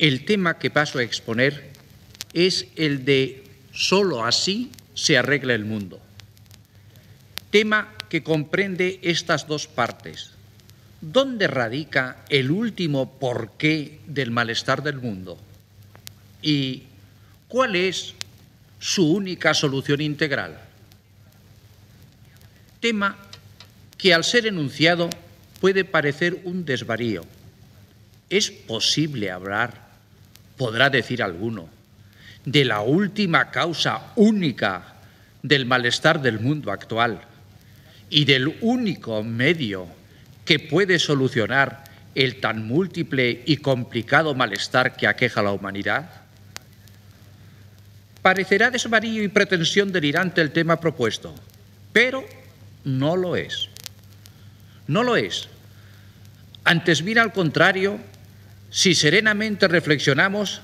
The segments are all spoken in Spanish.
el tema que paso a exponer es el de sólo así se arregla el mundo. Tema que comprende estas dos partes. ¿Dónde radica el último porqué del malestar del mundo? ¿Y cuál es su única solución integral? Tema que al ser enunciado puede parecer un desvarío. ¿Es posible hablar podrá decir alguno, de la última causa única del malestar del mundo actual y del único medio que puede solucionar el tan múltiple y complicado malestar que aqueja a la humanidad? Parecerá desvarío y pretensión delirante el tema propuesto, pero no lo es. No lo es. Antes bien al contrario, si serenamente reflexionamos,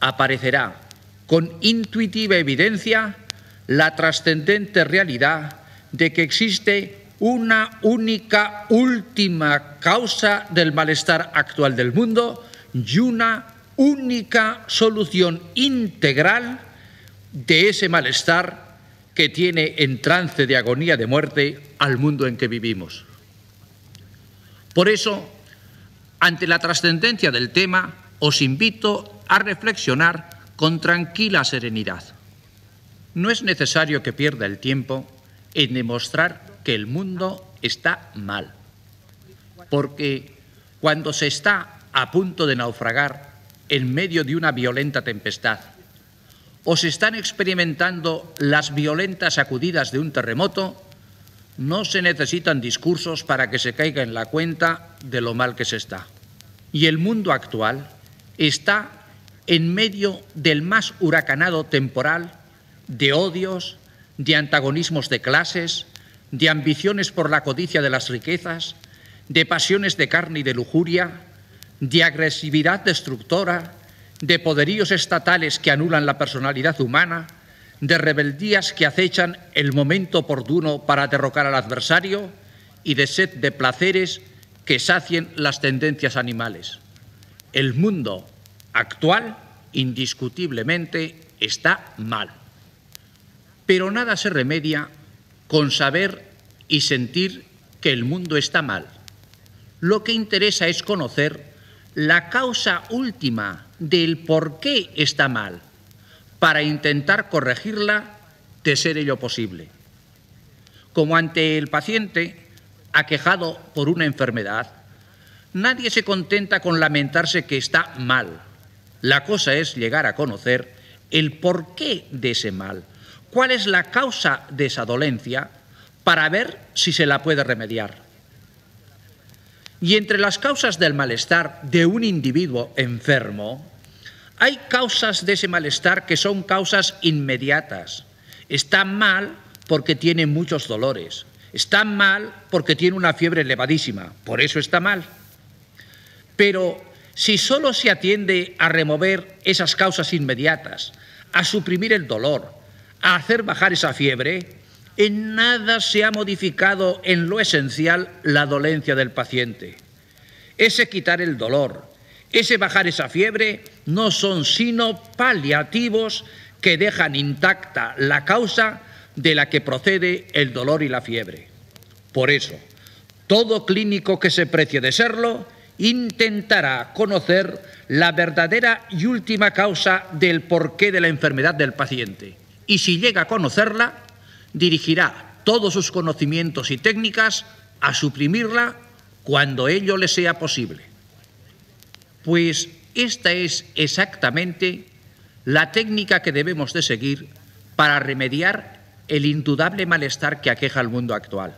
aparecerá con intuitiva evidencia la trascendente realidad de que existe una única última causa del malestar actual del mundo y una única solución integral de ese malestar que tiene en trance de agonía de muerte al mundo en que vivimos. Por eso, ante la trascendencia del tema, os invito a reflexionar con tranquila serenidad. No es necesario que pierda el tiempo en demostrar que el mundo está mal, porque cuando se está a punto de naufragar en medio de una violenta tempestad, o se están experimentando las violentas sacudidas de un terremoto, no se necesitan discursos para que se caiga en la cuenta de lo mal que se está. Y el mundo actual está en medio del más huracanado temporal de odios, de antagonismos de clases, de ambiciones por la codicia de las riquezas, de pasiones de carne y de lujuria, de agresividad destructora, de poderíos estatales que anulan la personalidad humana, de rebeldías que acechan el momento oportuno para derrocar al adversario y de sed de placeres que sacien las tendencias animales. El mundo actual, indiscutiblemente, está mal. Pero nada se remedia con saber y sentir que el mundo está mal. Lo que interesa es conocer la causa última del por qué está mal para intentar corregirla de ser ello posible. Como ante el paciente aquejado por una enfermedad, nadie se contenta con lamentarse que está mal. La cosa es llegar a conocer el porqué de ese mal, cuál es la causa de esa dolencia para ver si se la puede remediar. Y entre las causas del malestar de un individuo enfermo, hay causas de ese malestar que son causas inmediatas. Está mal porque tiene muchos dolores. Está mal porque tiene una fiebre elevadísima. Por eso está mal. Pero si solo se atiende a remover esas causas inmediatas, a suprimir el dolor, a hacer bajar esa fiebre, en nada se ha modificado en lo esencial la dolencia del paciente. Ese quitar el dolor, ese bajar esa fiebre no son sino paliativos que dejan intacta la causa de la que procede el dolor y la fiebre. Por eso, todo clínico que se precie de serlo intentará conocer la verdadera y última causa del porqué de la enfermedad del paciente. Y si llega a conocerla, dirigirá todos sus conocimientos y técnicas a suprimirla cuando ello le sea posible. Pues esta es exactamente la técnica que debemos de seguir para remediar el indudable malestar que aqueja al mundo actual.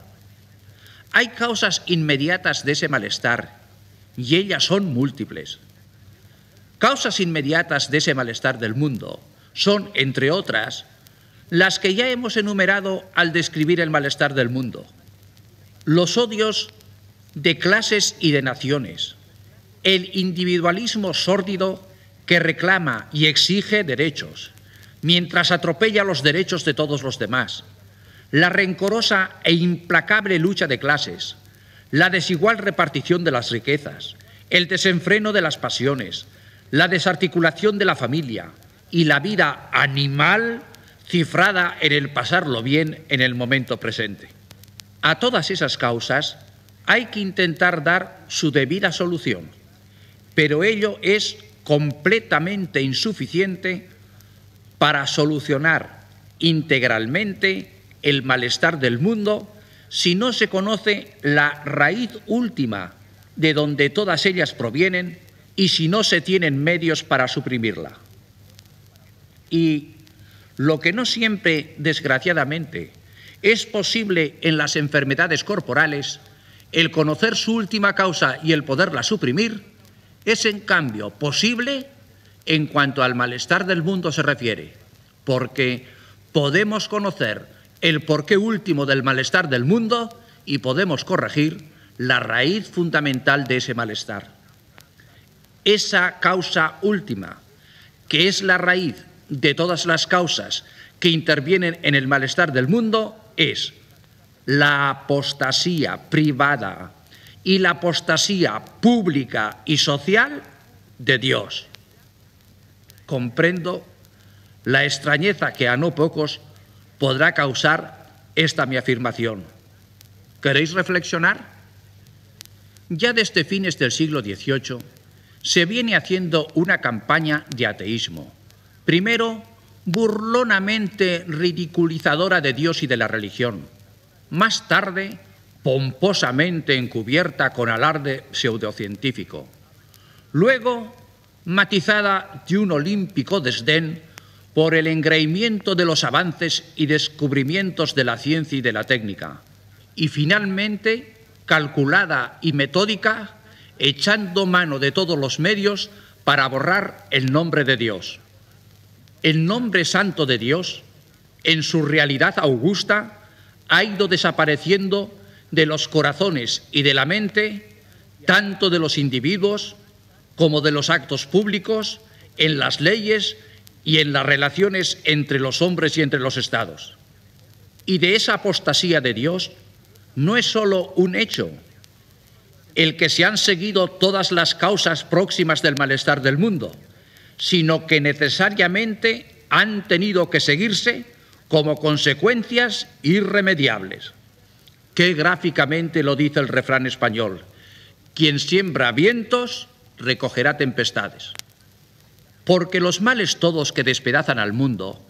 Hay causas inmediatas de ese malestar y ellas son múltiples. Causas inmediatas de ese malestar del mundo son, entre otras, las que ya hemos enumerado al describir el malestar del mundo. Los odios de clases y de naciones, el individualismo sórdido que reclama y exige derechos, mientras atropella los derechos de todos los demás, la rencorosa e implacable lucha de clases, la desigual repartición de las riquezas, el desenfreno de las pasiones, la desarticulación de la familia y la vida animal cifrada en el pasarlo bien en el momento presente. A todas esas causas hay que intentar dar su debida solución, pero ello es completamente insuficiente para solucionar integralmente el malestar del mundo si no se conoce la raíz última de donde todas ellas provienen y si no se tienen medios para suprimirla. Y lo que no siempre, desgraciadamente, es posible en las enfermedades corporales, el conocer su última causa y el poderla suprimir, es en cambio posible en cuanto al malestar del mundo se refiere, porque podemos conocer el porqué último del malestar del mundo y podemos corregir la raíz fundamental de ese malestar. Esa causa última, que es la raíz de todas las causas que intervienen en el malestar del mundo, es la apostasía privada y la apostasía pública y social de Dios. Comprendo la extrañeza que a no pocos podrá causar esta mi afirmación. ¿Queréis reflexionar? Ya desde fines del siglo XVIII se viene haciendo una campaña de ateísmo. Primero, burlonamente ridiculizadora de Dios y de la religión. Más tarde, pomposamente encubierta con alarde pseudocientífico. Luego, matizada de un olímpico desdén por el engreimiento de los avances y descubrimientos de la ciencia y de la técnica. Y finalmente, calculada y metódica, echando mano de todos los medios para borrar el nombre de Dios. El nombre santo de Dios, en su realidad augusta, ha ido desapareciendo de los corazones y de la mente, tanto de los individuos como de los actos públicos, en las leyes y en las relaciones entre los hombres y entre los estados. Y de esa apostasía de Dios no es sólo un hecho el que se han seguido todas las causas próximas del malestar del mundo, sino que necesariamente han tenido que seguirse como consecuencias irremediables. Qué gráficamente lo dice el refrán español. Quien siembra vientos recogerá tempestades porque los males todos que despedazan al mundo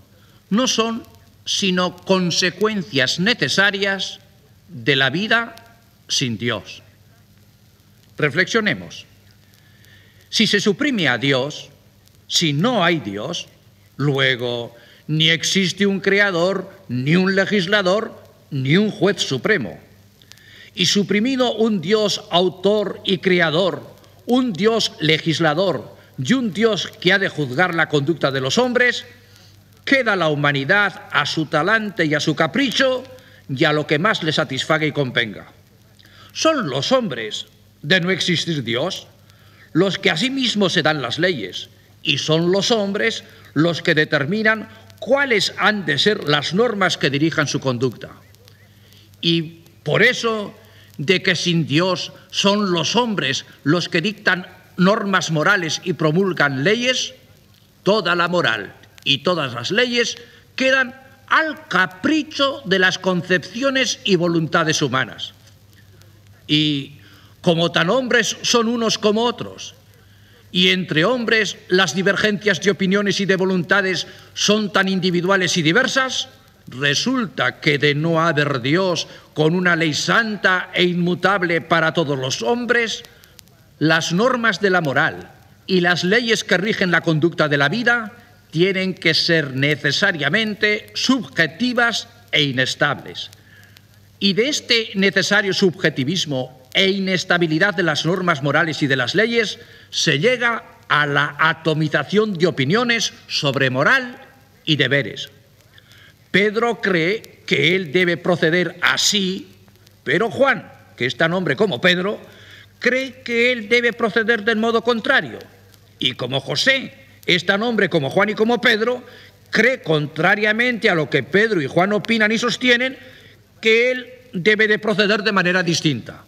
no son sino consecuencias necesarias de la vida sin Dios. Reflexionemos. Si se suprime a Dios, si no hay Dios, luego ni existe un creador, ni un legislador, ni un juez supremo. Y suprimido un Dios autor y creador, un Dios legislador, y un Dios que ha de juzgar la conducta de los hombres, queda la humanidad a su talante y a su capricho y a lo que más le satisfaga y convenga. Son los hombres, de no existir Dios, los que a sí mismos se dan las leyes, y son los hombres los que determinan cuáles han de ser las normas que dirijan su conducta. Y por eso, de que sin Dios son los hombres los que dictan normas morales y promulgan leyes, toda la moral y todas las leyes quedan al capricho de las concepciones y voluntades humanas. Y como tan hombres son unos como otros, y entre hombres las divergencias de opiniones y de voluntades son tan individuales y diversas, resulta que de no haber Dios con una ley santa e inmutable para todos los hombres, las normas de la moral y las leyes que rigen la conducta de la vida tienen que ser necesariamente subjetivas e inestables. Y de este necesario subjetivismo e inestabilidad de las normas morales y de las leyes se llega a la atomización de opiniones sobre moral y deberes. Pedro cree que él debe proceder así, pero Juan, que es tan hombre como Pedro, cree que él debe proceder del modo contrario. Y como José es tan hombre como Juan y como Pedro, cree contrariamente a lo que Pedro y Juan opinan y sostienen, que él debe de proceder de manera distinta.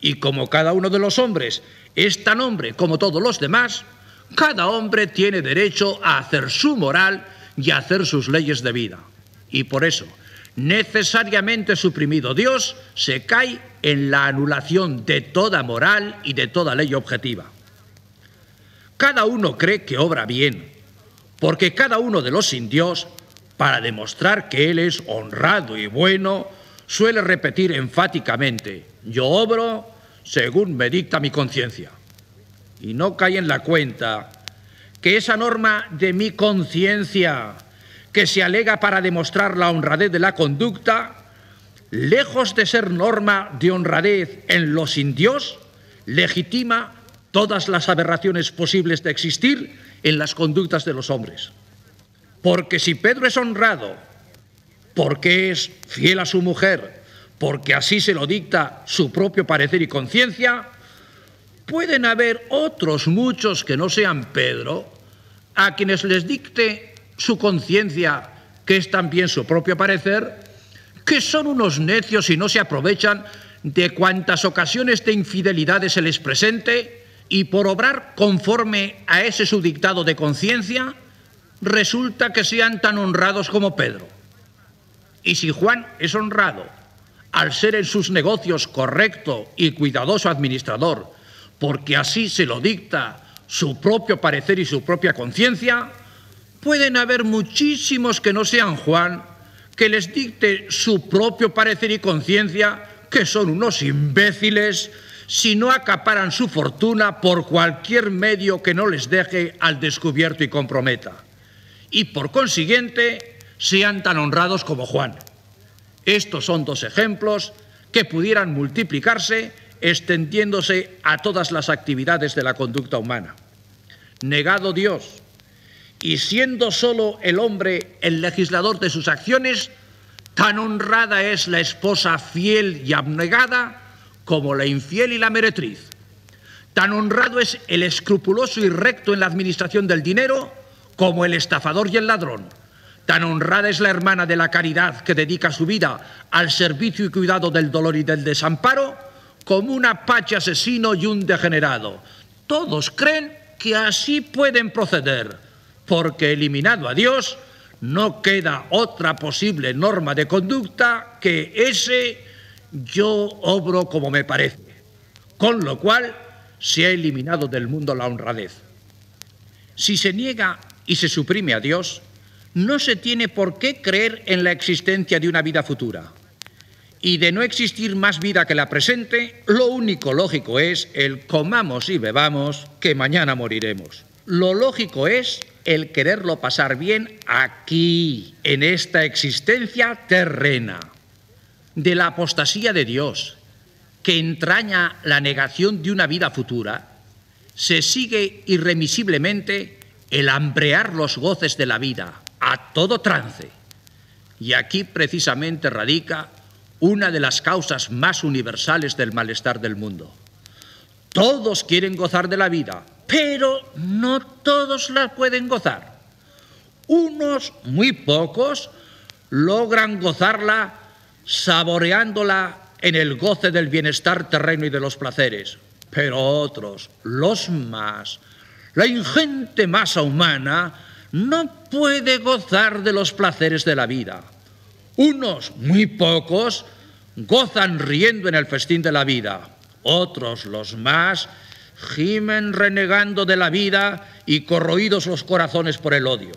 Y como cada uno de los hombres es tan hombre como todos los demás, Cada hombre tiene derecho a hacer su moral y a hacer sus leyes de vida. Y por eso, necesariamente suprimido Dios, se cae en la anulación de toda moral y de toda ley objetiva. Cada uno cree que obra bien, porque cada uno de los indios, para demostrar que él es honrado y bueno, suele repetir enfáticamente, yo obro según me dicta mi conciencia. Y no cae en la cuenta que esa norma de mi conciencia que se alega para demostrar la honradez de la conducta, lejos de ser norma de honradez en los indios, legitima todas las aberraciones posibles de existir en las conductas de los hombres. Porque si Pedro es honrado, porque es fiel a su mujer, porque así se lo dicta su propio parecer y conciencia, pueden haber otros muchos que no sean Pedro, a quienes les dicte su conciencia, que es también su propio parecer, que son unos necios y no se aprovechan de cuantas ocasiones de infidelidades se les presente y por obrar conforme a ese su dictado de conciencia, resulta que sean tan honrados como Pedro. Y si Juan es honrado al ser en sus negocios correcto y cuidadoso administrador, porque así se lo dicta su propio parecer y su propia conciencia, pueden haber muchísimos que no sean Juan, que les dicte su propio parecer y conciencia, que son unos imbéciles si no acaparan su fortuna por cualquier medio que no les deje al descubierto y comprometa. Y por consiguiente, sean tan honrados como Juan. Estos son dos ejemplos que pudieran multiplicarse extendiéndose a todas las actividades de la conducta humana. Negado Dios y siendo solo el hombre el legislador de sus acciones, tan honrada es la esposa fiel y abnegada como la infiel y la meretriz. Tan honrado es el escrupuloso y recto en la administración del dinero como el estafador y el ladrón. Tan honrada es la hermana de la caridad que dedica su vida al servicio y cuidado del dolor y del desamparo como un apache asesino y un degenerado. Todos creen que así pueden proceder, porque eliminado a Dios no queda otra posible norma de conducta que ese yo obro como me parece, con lo cual se ha eliminado del mundo la honradez. Si se niega y se suprime a Dios, no se tiene por qué creer en la existencia de una vida futura. Y de no existir más vida que la presente, lo único lógico es el comamos y bebamos, que mañana moriremos. Lo lógico es el quererlo pasar bien aquí, en esta existencia terrena. De la apostasía de Dios, que entraña la negación de una vida futura, se sigue irremisiblemente el hambrear los goces de la vida, a todo trance. Y aquí precisamente radica una de las causas más universales del malestar del mundo. Todos quieren gozar de la vida, pero no todos la pueden gozar. Unos, muy pocos, logran gozarla saboreándola en el goce del bienestar terreno y de los placeres, pero otros, los más, la ingente masa humana, no puede gozar de los placeres de la vida. Unos, muy pocos, gozan riendo en el festín de la vida. Otros, los más, gimen renegando de la vida y corroídos los corazones por el odio.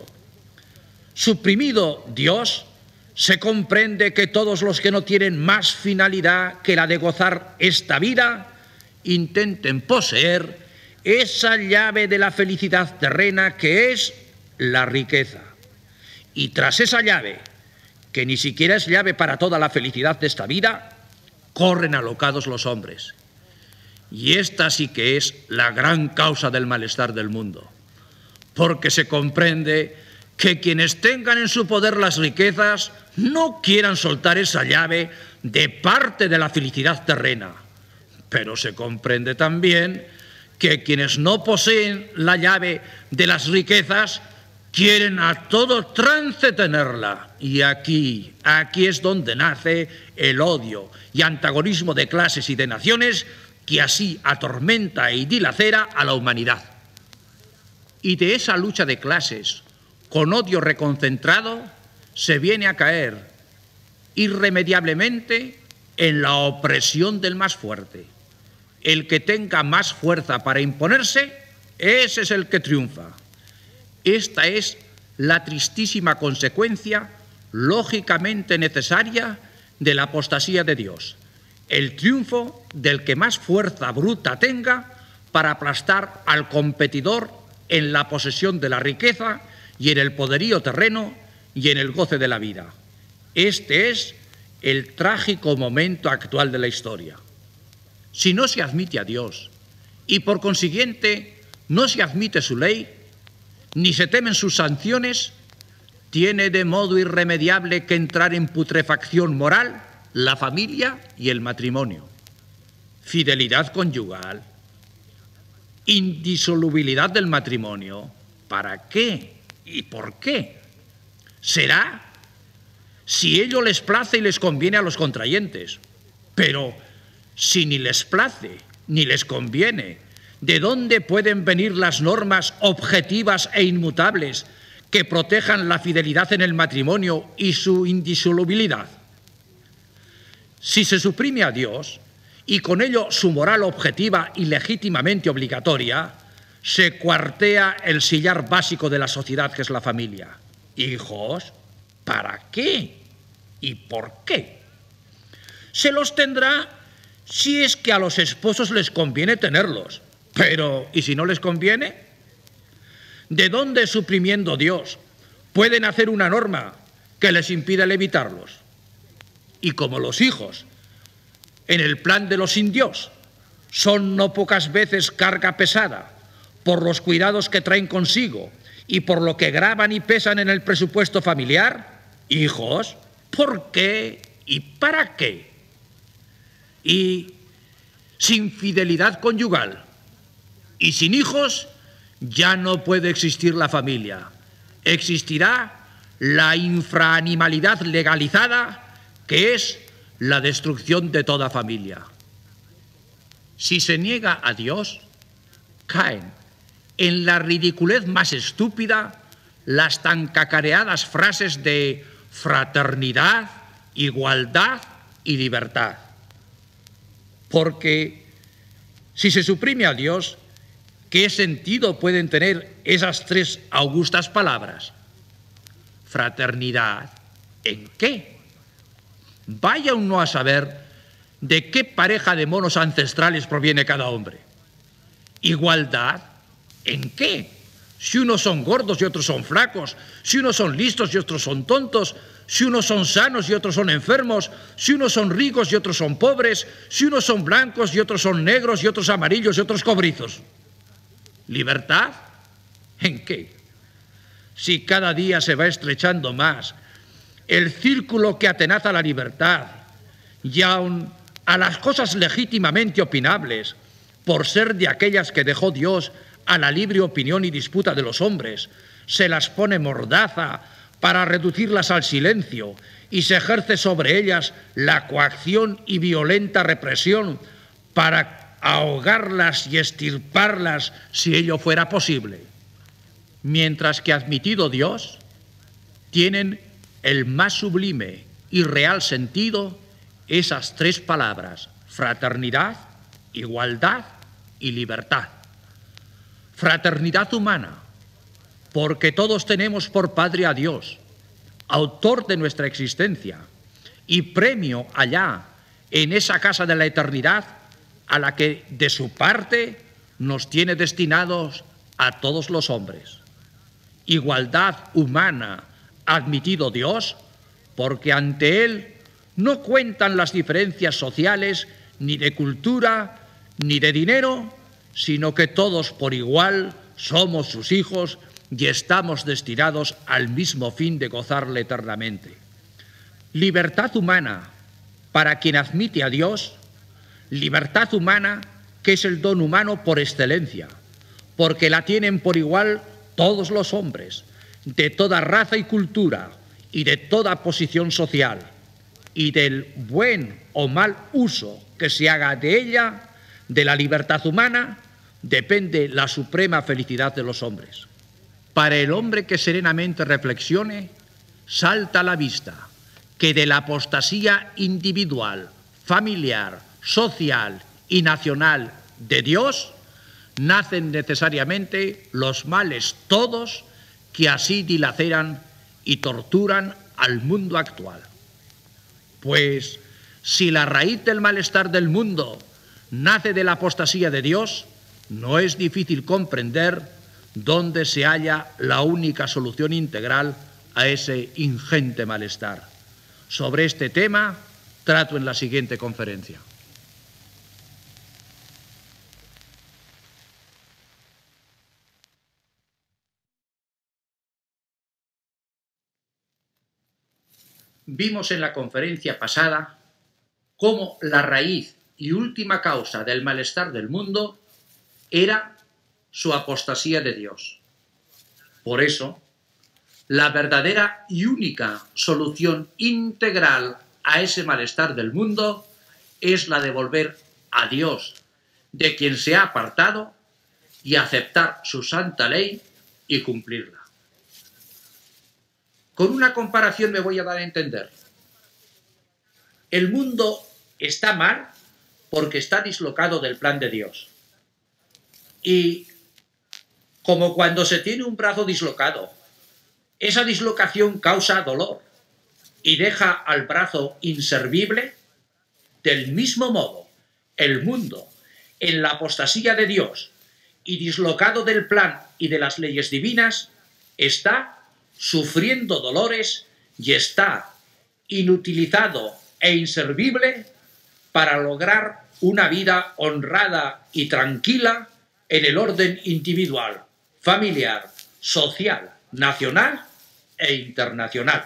Suprimido Dios, se comprende que todos los que no tienen más finalidad que la de gozar esta vida, intenten poseer esa llave de la felicidad terrena que es la riqueza. Y tras esa llave, que ni siquiera es llave para toda la felicidad de esta vida, corren alocados los hombres. Y esta sí que es la gran causa del malestar del mundo, porque se comprende que quienes tengan en su poder las riquezas no quieran soltar esa llave de parte de la felicidad terrena, pero se comprende también que quienes no poseen la llave de las riquezas quieren a todo trance tenerla. Y aquí, aquí es donde nace el odio y antagonismo de clases y de naciones que así atormenta y dilacera a la humanidad. y de esa lucha de clases con odio reconcentrado se viene a caer irremediablemente en la opresión del más fuerte. El que tenga más fuerza para imponerse, ese es el que triunfa. Esta es la tristísima consecuencia lógicamente necesaria de la apostasía de Dios, el triunfo del que más fuerza bruta tenga para aplastar al competidor en la posesión de la riqueza y en el poderío terreno y en el goce de la vida. Este es el trágico momento actual de la historia. Si no se admite a Dios y por consiguiente no se admite su ley, ni se temen sus sanciones, tiene de modo irremediable que entrar en putrefacción moral la familia y el matrimonio. Fidelidad conyugal, indisolubilidad del matrimonio. ¿Para qué? ¿Y por qué? Será si ello les place y les conviene a los contrayentes. Pero si ni les place ni les conviene, ¿de dónde pueden venir las normas objetivas e inmutables que protejan la fidelidad en el matrimonio y su indisolubilidad? Si se suprime a Dios y con ello su moral objetiva y legítimamente obligatoria, se cuartea el sillar básico de la sociedad que es la familia. Hijos, ¿para qué? ¿Y por qué? Se los tendrá si es que a los esposos les conviene tenerlos. Pero, ¿y si no les conviene? ¿De dónde, suprimiendo Dios, pueden hacer una norma que les impida evitarlos? Y como los hijos, en el plan de los indios, son no pocas veces carga pesada por los cuidados que traen consigo y por lo que graban y pesan en el presupuesto familiar, hijos, ¿por qué y para qué? Y sin fidelidad conyugal y sin hijos ya no puede existir la familia. Existirá la infraanimalidad legalizada que es la destrucción de toda familia. Si se niega a Dios, caen en la ridiculez más estúpida las tan cacareadas frases de fraternidad, igualdad y libertad. Porque si se suprime a Dios, ¿qué sentido pueden tener esas tres augustas palabras? Fraternidad, ¿en qué? Vaya uno a saber de qué pareja de monos ancestrales proviene cada hombre. Igualdad, ¿en qué? Si unos son gordos y otros son flacos, si unos son listos y otros son tontos, si unos son sanos y otros son enfermos, si unos son ricos y otros son pobres, si unos son blancos y otros son negros y otros amarillos y otros cobrizos. ¿Libertad? ¿En qué? Si cada día se va estrechando más el círculo que atenaza la libertad y aun a las cosas legítimamente opinables, por ser de aquellas que dejó Dios a la libre opinión y disputa de los hombres, se las pone mordaza para reducirlas al silencio y se ejerce sobre ellas la coacción y violenta represión para ahogarlas y estirparlas si ello fuera posible. Mientras que admitido Dios, tienen el más sublime y real sentido esas tres palabras, fraternidad, igualdad y libertad. Fraternidad humana, porque todos tenemos por Padre a Dios, autor de nuestra existencia, y premio allá, en esa casa de la eternidad, a la que de su parte nos tiene destinados a todos los hombres. Igualdad humana, admitido Dios, porque ante Él no cuentan las diferencias sociales, ni de cultura, ni de dinero, sino que todos por igual somos sus hijos y estamos destinados al mismo fin de gozarle eternamente. Libertad humana para quien admite a Dios, libertad humana que es el don humano por excelencia, porque la tienen por igual todos los hombres, de toda raza y cultura y de toda posición social y del buen o mal uso que se haga de ella, de la libertad humana, depende la suprema felicidad de los hombres. Para el hombre que serenamente reflexione, salta a la vista que de la apostasía individual, familiar, social y nacional de Dios nacen necesariamente los males todos que así dilaceran y torturan al mundo actual. Pues si la raíz del malestar del mundo nace de la apostasía de Dios, no es difícil comprender dónde se halla la única solución integral a ese ingente malestar. Sobre este tema trato en la siguiente conferencia. Vimos en la conferencia pasada cómo la raíz y última causa del malestar del mundo era su apostasía de Dios. Por eso, la verdadera y única solución integral a ese malestar del mundo es la de volver a Dios, de quien se ha apartado, y aceptar su santa ley y cumplirla. Con una comparación me voy a dar a entender. El mundo está mal porque está dislocado del plan de Dios. Y como cuando se tiene un brazo dislocado esa dislocación causa dolor y deja al brazo inservible. Del mismo modo, el mundo, en la apostasía de Dios y dislocado del plan y de las leyes divinas, está sufriendo dolores y está inutilizado e inservible para lograr una vida honrada y tranquila en el orden individual, familiar, social, nacional e internacional.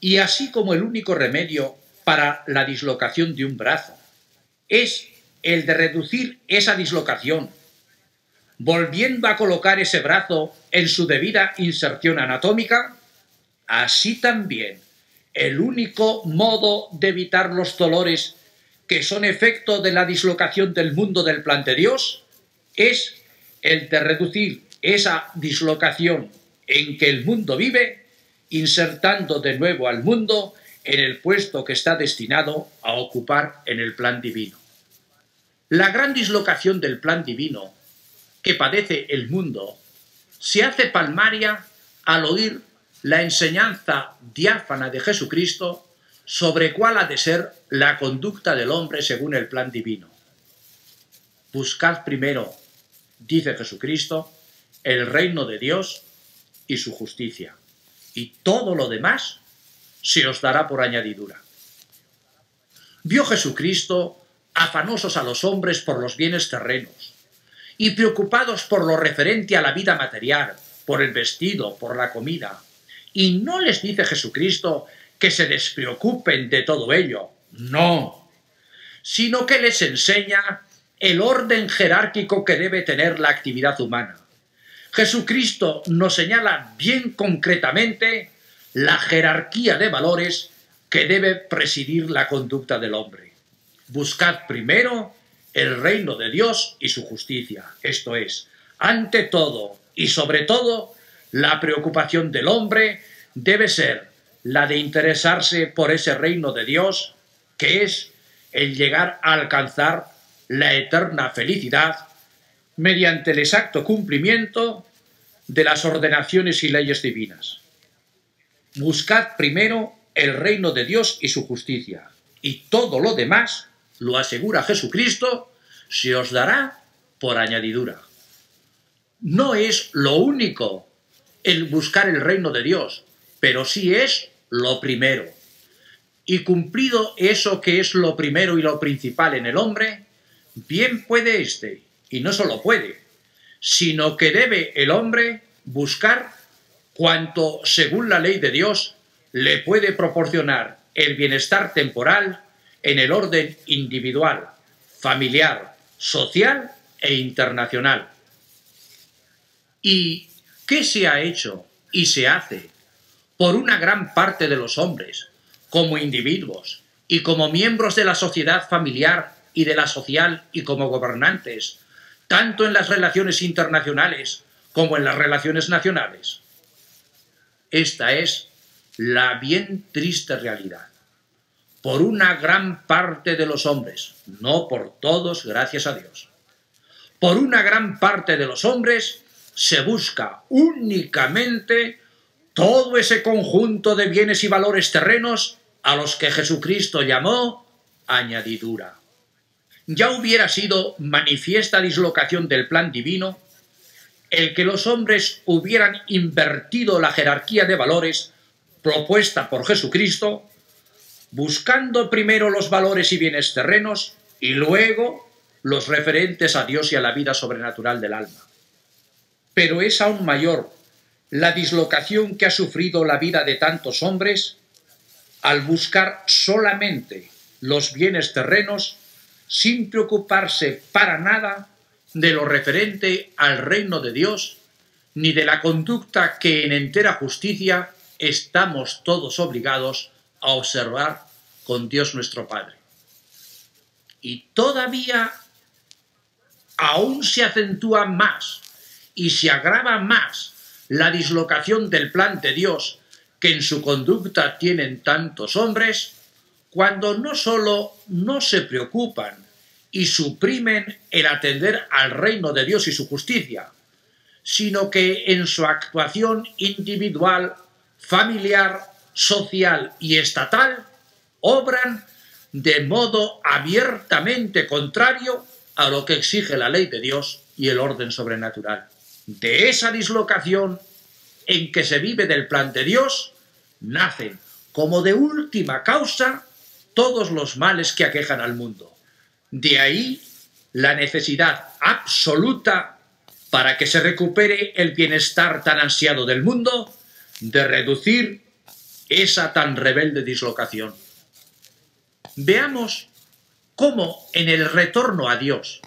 Y así como el único remedio para la dislocación de un brazo es el de reducir esa dislocación, volviendo a colocar ese brazo en su debida inserción anatómica, así también el único modo de evitar los dolores que son efecto de la dislocación del mundo del plan de Dios es el de reducir esa dislocación en que el mundo vive, insertando de nuevo al mundo en el puesto que está destinado a ocupar en el plan divino. La gran dislocación del plan divino que padece el mundo se hace palmaria al oír la enseñanza diáfana de Jesucristo sobre cuál ha de ser la conducta del hombre según el plan divino. Buscad primero, dice Jesucristo, el reino de Dios y su justicia. Y todo lo demás se os dará por añadidura. Vio Jesucristo afanosos a los hombres por los bienes terrenos y preocupados por lo referente a la vida material, por el vestido, por la comida. Y no les dice Jesucristo que se despreocupen de todo ello, no, sino que les enseña el orden jerárquico que debe tener la actividad humana Jesucristo nos señala bien concretamente la jerarquía de valores que debe presidir la conducta del hombre. Buscad primero el reino de Dios y su justicia, esto es, ante todo y sobre todo, la preocupación del hombre debe ser la de interesarse por ese reino de Dios, que es el llegar a alcanzar la eterna felicidad mediante el exacto cumplimiento de las ordenaciones y leyes divinas. Buscad primero el reino de Dios y su justicia, y todo lo demás, lo asegura Jesucristo, se os dará por añadidura. No es lo único el buscar el reino de Dios, pero sí es lo primero. Y cumplido eso que es lo primero y lo principal en el hombre, bien puede éste, y no solo puede, sino que debe el hombre buscar cuanto, según la ley de Dios, le puede proporcionar el bienestar temporal en el orden individual, familiar, social e internacional. ¿Y qué se ha hecho y se hace por una gran parte de los hombres, como individuos y como miembros de la sociedad familiar y de la social y como gobernantes, tanto en las relaciones internacionales como en las relaciones nacionales. Esta es la bien triste realidad. Por una gran parte de los hombres, no por todos, gracias a Dios. Por una gran parte de los hombres se busca únicamente todo ese conjunto de bienes y valores terrenos a los que Jesucristo llamó añadidura. Ya hubiera sido manifiesta dislocación del plan divino el que los hombres hubieran invertido la jerarquía de valores propuesta por Jesucristo, buscando primero los valores y bienes terrenos y luego los referentes a Dios y a la vida sobrenatural del alma. Pero es aún mayor la dislocación que ha sufrido la vida de tantos hombres al buscar solamente los bienes terrenos sin preocuparse para nada de lo referente al reino de Dios, ni de la conducta que en entera justicia estamos todos obligados a observar con Dios nuestro Padre. Y todavía aún se acentúa más y se agrava más la dislocación del plan de Dios que en su conducta tienen tantos hombres, cuando no sólo no se preocupan y suprimen el atender al reino de Dios y su justicia, sino que en su actuación individual, familiar, social y estatal obran de modo abiertamente contrario a lo que exige la ley de Dios y el orden sobrenatural de esa dislocación en que se vive del plan de Dios, nacen como de última causa todos los males que aquejan al mundo. De ahí la necesidad absoluta para que se recupere el bienestar tan ansiado del mundo de reducir esa tan rebelde dislocación. Veamos cómo en el retorno a Dios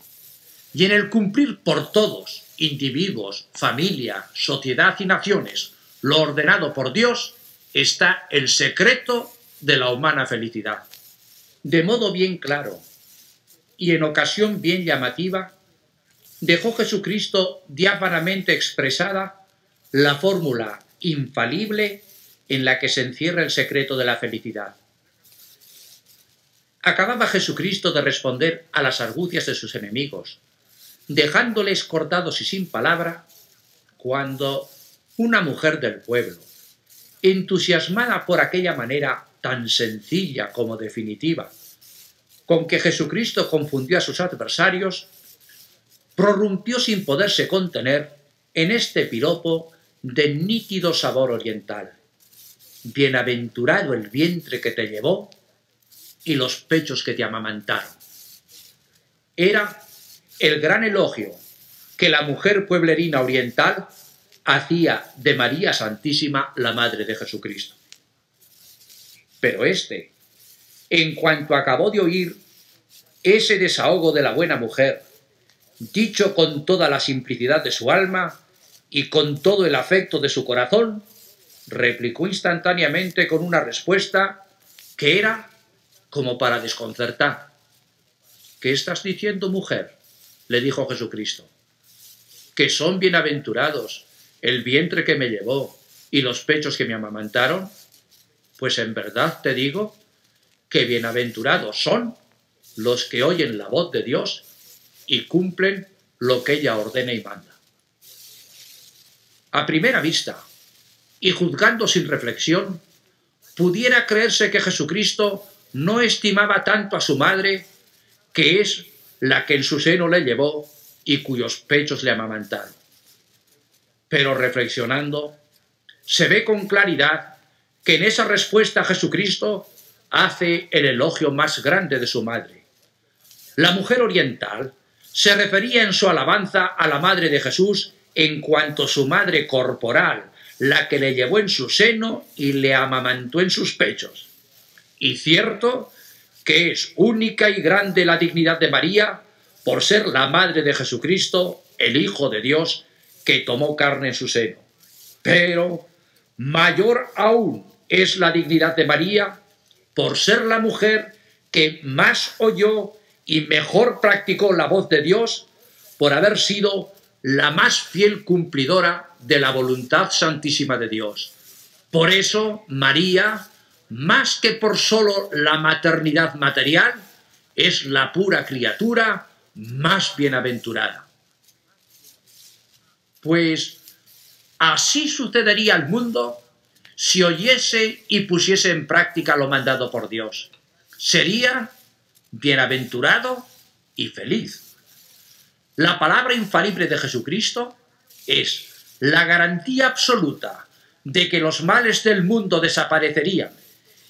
y en el cumplir por todos individuos, familia, sociedad y naciones, lo ordenado por Dios, está el secreto de la humana felicidad. De modo bien claro y en ocasión bien llamativa, dejó Jesucristo diáfanamente expresada la fórmula infalible en la que se encierra el secreto de la felicidad. Acababa Jesucristo de responder a las argucias de sus enemigos, dejándoles cortados y sin palabra, cuando una mujer del pueblo, entusiasmada por aquella manera tan sencilla como definitiva, con que Jesucristo confundió a sus adversarios, prorrumpió sin poderse contener en este piropo de nítido sabor oriental. Bienaventurado el vientre que te llevó y los pechos que te amamantaron. Era el gran elogio que la mujer pueblerina oriental hacía de María Santísima la Madre de Jesucristo. Pero éste, en cuanto acabó de oír ese desahogo de la buena mujer, dicho con toda la simplicidad de su alma y con todo el afecto de su corazón, replicó instantáneamente con una respuesta que era como para desconcertar. ¿Qué estás diciendo, mujer? le dijo Jesucristo, que son bienaventurados el vientre que me llevó y los pechos que me amamantaron, pues en verdad te digo que bienaventurados son los que oyen la voz de Dios y cumplen lo que ella ordena y manda. A primera vista, y juzgando sin reflexión, pudiera creerse que Jesucristo no estimaba tanto a su madre, que es la que en su seno le llevó y cuyos pechos le amamantaron. Pero reflexionando, se ve con claridad que en esa respuesta Jesucristo hace el elogio más grande de su madre. La mujer oriental se refería en su alabanza a la madre de Jesús en cuanto su madre corporal, la que le llevó en su seno y le amamantó en sus pechos. Y cierto que es única y grande la dignidad de María por ser la madre de Jesucristo, el Hijo de Dios, que tomó carne en su seno. Pero mayor aún es la dignidad de María por ser la mujer que más oyó y mejor practicó la voz de Dios, por haber sido la más fiel cumplidora de la voluntad santísima de Dios. Por eso María, más que por solo la maternidad material, es la pura criatura más bienaventurada. Pues así sucedería al mundo si oyese y pusiese en práctica lo mandado por Dios. Sería bienaventurado y feliz. La palabra infalible de Jesucristo es la garantía absoluta de que los males del mundo desaparecerían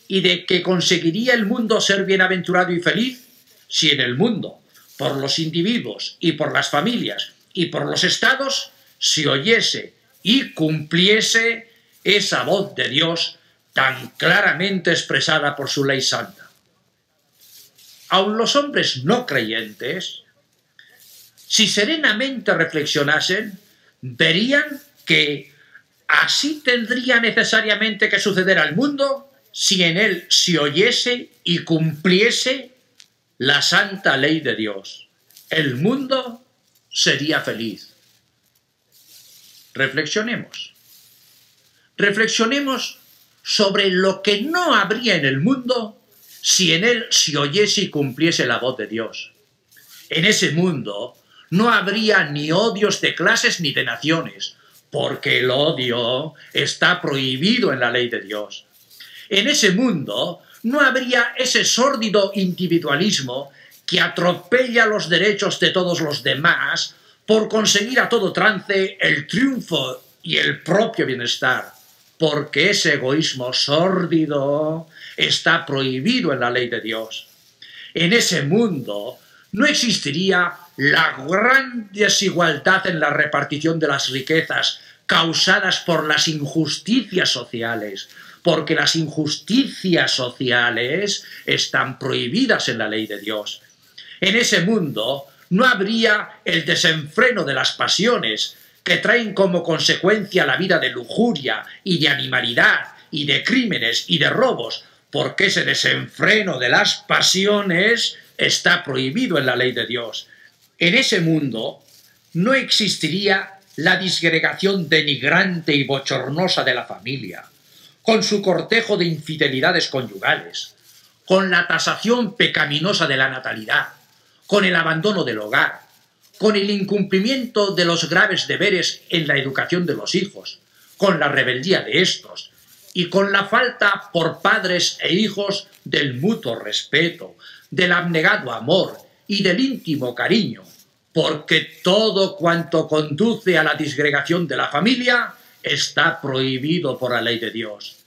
y de que conseguiría el mundo ser bienaventurado y feliz si en el mundo, por los individuos y por las familias y por los estados, se oyese y cumpliese esa voz de Dios tan claramente expresada por su ley santa. Aun los hombres no creyentes, si serenamente reflexionasen, verían que así tendría necesariamente que suceder al mundo si en él se oyese y cumpliese la santa ley de Dios. El mundo sería feliz. Reflexionemos. Reflexionemos sobre lo que no habría en el mundo si en él se oyese y cumpliese la voz de Dios. En ese mundo no habría ni odios de clases ni de naciones, porque el odio está prohibido en la ley de Dios. En ese mundo no habría ese sórdido individualismo que atropella los derechos de todos los demás por conseguir a todo trance el triunfo y el propio bienestar, porque ese egoísmo sórdido está prohibido en la ley de Dios. En ese mundo no existiría la gran desigualdad en la repartición de las riquezas causadas por las injusticias sociales, porque las injusticias sociales están prohibidas en la ley de Dios. En ese mundo no habría el desenfreno de las pasiones, que traen como consecuencia la vida de lujuria y de animalidad y de crímenes y de robos, porque ese desenfreno de las pasiones está prohibido en la ley de Dios. En ese mundo no existiría la disgregación denigrante y bochornosa de la familia, con su cortejo de infidelidades conyugales, con la tasación pecaminosa de la natalidad, con el abandono del hogar, con el incumplimiento de los graves deberes en la educación de los hijos, con la rebeldía de estos, y con la falta por padres e hijos del mutuo respeto, del abnegado amor y del íntimo cariño, porque todo cuanto conduce a la disgregación de la familia está prohibido por la ley de Dios.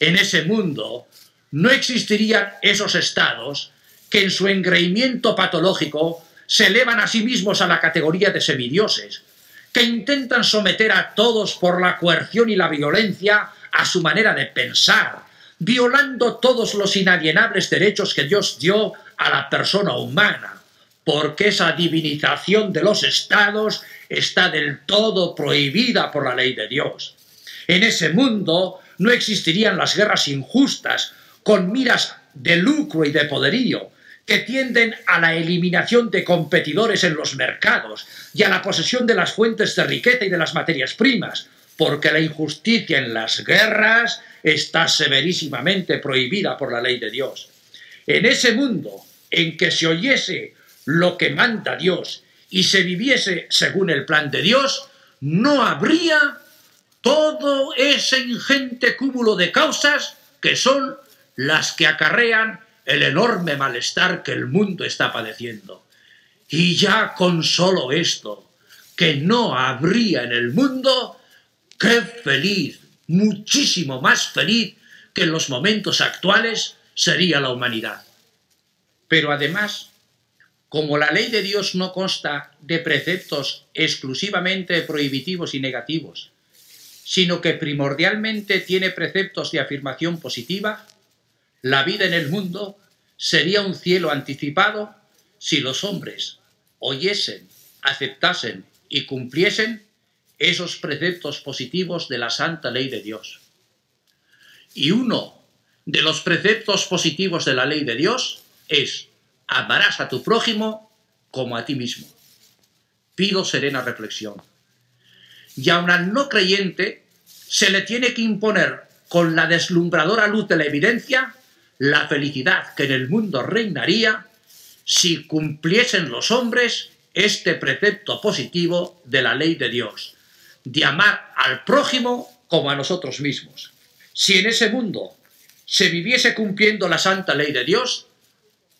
En ese mundo no existirían esos estados que en su engreimiento patológico se elevan a sí mismos a la categoría de semidioses, que intentan someter a todos por la coerción y la violencia a su manera de pensar, violando todos los inalienables derechos que Dios dio a la persona humana, porque esa divinización de los estados está del todo prohibida por la ley de Dios. En ese mundo no existirían las guerras injustas, con miras de lucro y de poderío, que tienden a la eliminación de competidores en los mercados y a la posesión de las fuentes de riqueza y de las materias primas, porque la injusticia en las guerras está severísimamente prohibida por la ley de Dios. En ese mundo en que se oyese lo que manda Dios y se viviese según el plan de Dios, no habría todo ese ingente cúmulo de causas que son las que acarrean el enorme malestar que el mundo está padeciendo. Y ya con solo esto, que no habría en el mundo, qué feliz, muchísimo más feliz que en los momentos actuales sería la humanidad. Pero además, como la ley de Dios no consta de preceptos exclusivamente prohibitivos y negativos, sino que primordialmente tiene preceptos de afirmación positiva, la vida en el mundo sería un cielo anticipado si los hombres oyesen, aceptasen y cumpliesen esos preceptos positivos de la santa ley de Dios. Y uno de los preceptos positivos de la ley de Dios es amarás a tu prójimo como a ti mismo. pido serena reflexión. Y a un no creyente se le tiene que imponer con la deslumbradora luz de la evidencia la felicidad que en el mundo reinaría si cumpliesen los hombres este precepto positivo de la ley de Dios, de amar al prójimo como a nosotros mismos. Si en ese mundo se viviese cumpliendo la santa ley de Dios,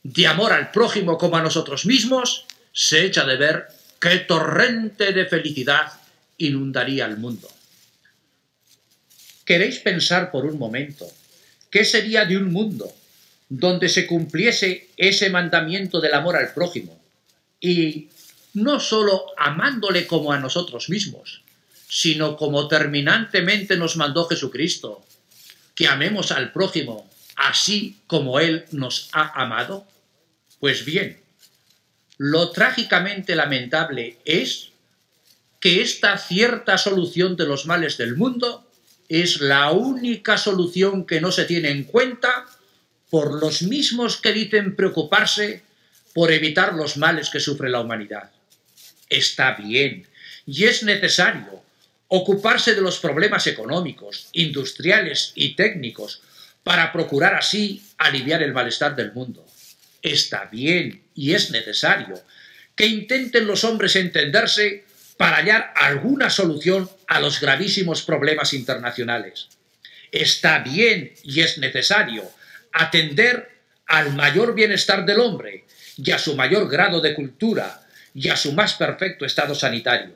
de amor al prójimo como a nosotros mismos, se echa de ver qué torrente de felicidad inundaría el mundo. ¿Queréis pensar por un momento qué sería de un mundo donde se cumpliese ese mandamiento del amor al prójimo y no sólo amándole como a nosotros mismos, sino como terminantemente nos mandó Jesucristo, que amemos al prójimo así como Él nos ha amado? Pues bien, lo trágicamente lamentable es que esta cierta solución de los males del mundo es la única solución que no se tiene en cuenta por los mismos que dicen preocuparse por evitar los males que sufre la humanidad. Está bien y es necesario ocuparse de los problemas económicos, industriales y técnicos para procurar así aliviar el malestar del mundo. Está bien y es necesario que intenten los hombres entenderse para hallar alguna solución a los gravísimos problemas internacionales. Está bien y es necesario atender al mayor bienestar del hombre y a su mayor grado de cultura y a su más perfecto estado sanitario.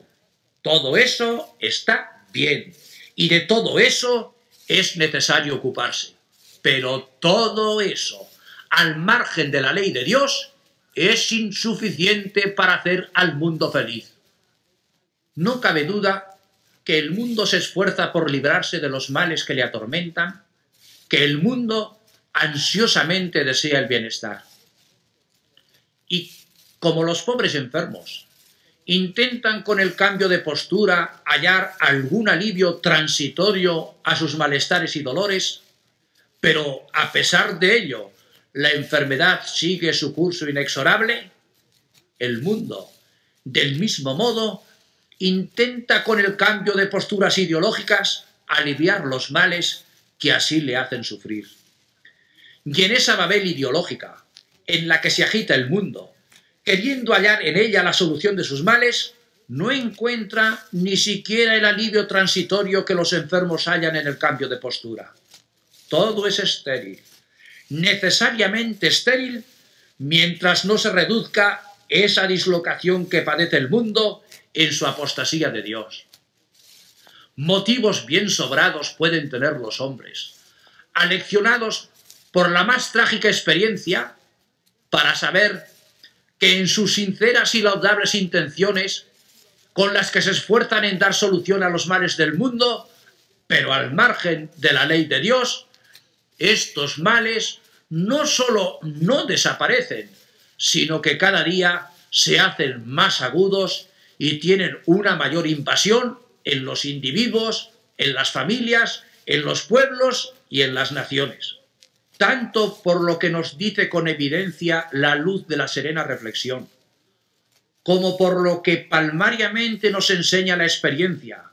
Todo eso está bien y de todo eso es necesario ocuparse. Pero todo eso, al margen de la ley de Dios, es insuficiente para hacer al mundo feliz. No cabe duda que el mundo se esfuerza por librarse de los males que le atormentan, que el mundo ansiosamente desea el bienestar. Y como los pobres enfermos intentan con el cambio de postura hallar algún alivio transitorio a sus malestares y dolores, pero a pesar de ello la enfermedad sigue su curso inexorable, el mundo, del mismo modo, intenta con el cambio de posturas ideológicas aliviar los males que así le hacen sufrir. Y en esa Babel ideológica, en la que se agita el mundo, queriendo hallar en ella la solución de sus males, no encuentra ni siquiera el alivio transitorio que los enfermos hallan en el cambio de postura. Todo es estéril, necesariamente estéril, mientras no se reduzca esa dislocación que padece el mundo en su apostasía de Dios. Motivos bien sobrados pueden tener los hombres, aleccionados por la más trágica experiencia, para saber que en sus sinceras y laudables intenciones, con las que se esfuerzan en dar solución a los males del mundo, pero al margen de la ley de Dios, estos males no sólo no desaparecen, sino que cada día se hacen más agudos y tienen una mayor invasión en los individuos, en las familias, en los pueblos y en las naciones. Tanto por lo que nos dice con evidencia la luz de la serena reflexión, como por lo que palmariamente nos enseña la experiencia,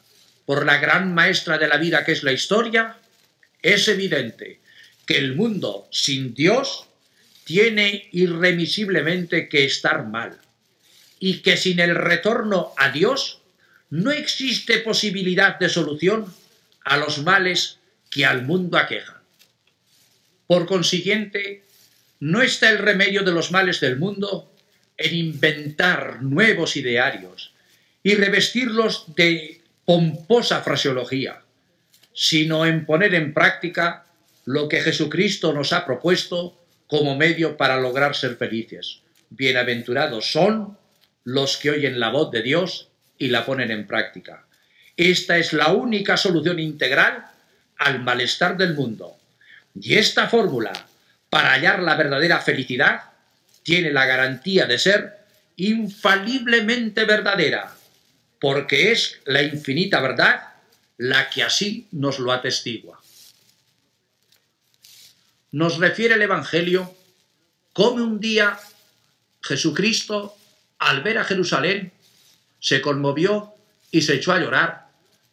por la gran maestra de la vida que es la historia, es evidente que el mundo sin Dios tiene irremisiblemente que estar mal y que sin el retorno a Dios no existe posibilidad de solución a los males que al mundo aquejan. Por consiguiente, no está el remedio de los males del mundo en inventar nuevos idearios y revestirlos de pomposa fraseología, sino en poner en práctica lo que Jesucristo nos ha propuesto como medio para lograr ser felices. Bienaventurados son los que oyen la voz de Dios y la ponen en práctica. Esta es la única solución integral al malestar del mundo. Y esta fórmula, para hallar la verdadera felicidad, tiene la garantía de ser infaliblemente verdadera, porque es la infinita verdad la que así nos lo atestigua. Nos refiere el Evangelio cómo un día Jesucristo al ver a Jerusalén, se conmovió y se echó a llorar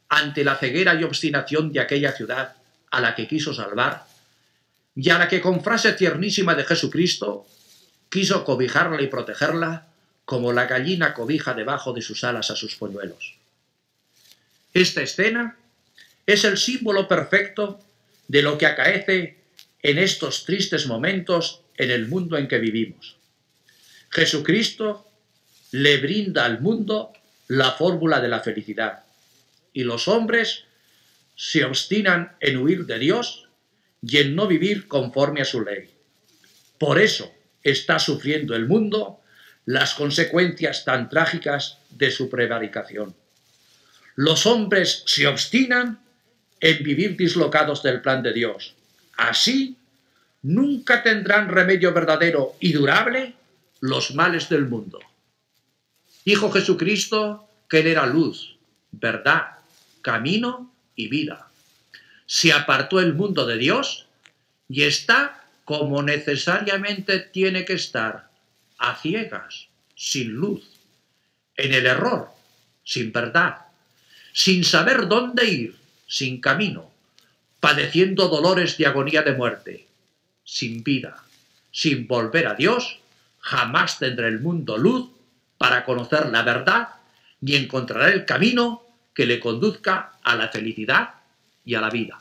ante la ceguera y obstinación de aquella ciudad a la que quiso salvar y a la que con frase tiernísima de Jesucristo quiso cobijarla y protegerla como la gallina cobija debajo de sus alas a sus polluelos. Esta escena es el símbolo perfecto de lo que acaece en estos tristes momentos en el mundo en que vivimos. Jesucristo le brinda al mundo la fórmula de la felicidad y los hombres se obstinan en huir de Dios y en no vivir conforme a su ley. Por eso está sufriendo el mundo las consecuencias tan trágicas de su prevaricación. Los hombres se obstinan en vivir dislocados del plan de Dios. Así, nunca tendrán remedio verdadero y durable los males del mundo. Hijo Jesucristo, que él era luz, verdad, camino y vida. Se apartó el mundo de Dios y está como necesariamente tiene que estar, a ciegas, sin luz, en el error, sin verdad, sin saber dónde ir, sin camino, padeciendo dolores de agonía de muerte, sin vida, sin volver a Dios, jamás tendrá el mundo luz para conocer la verdad ni encontrará el camino que le conduzca a la felicidad y a la vida.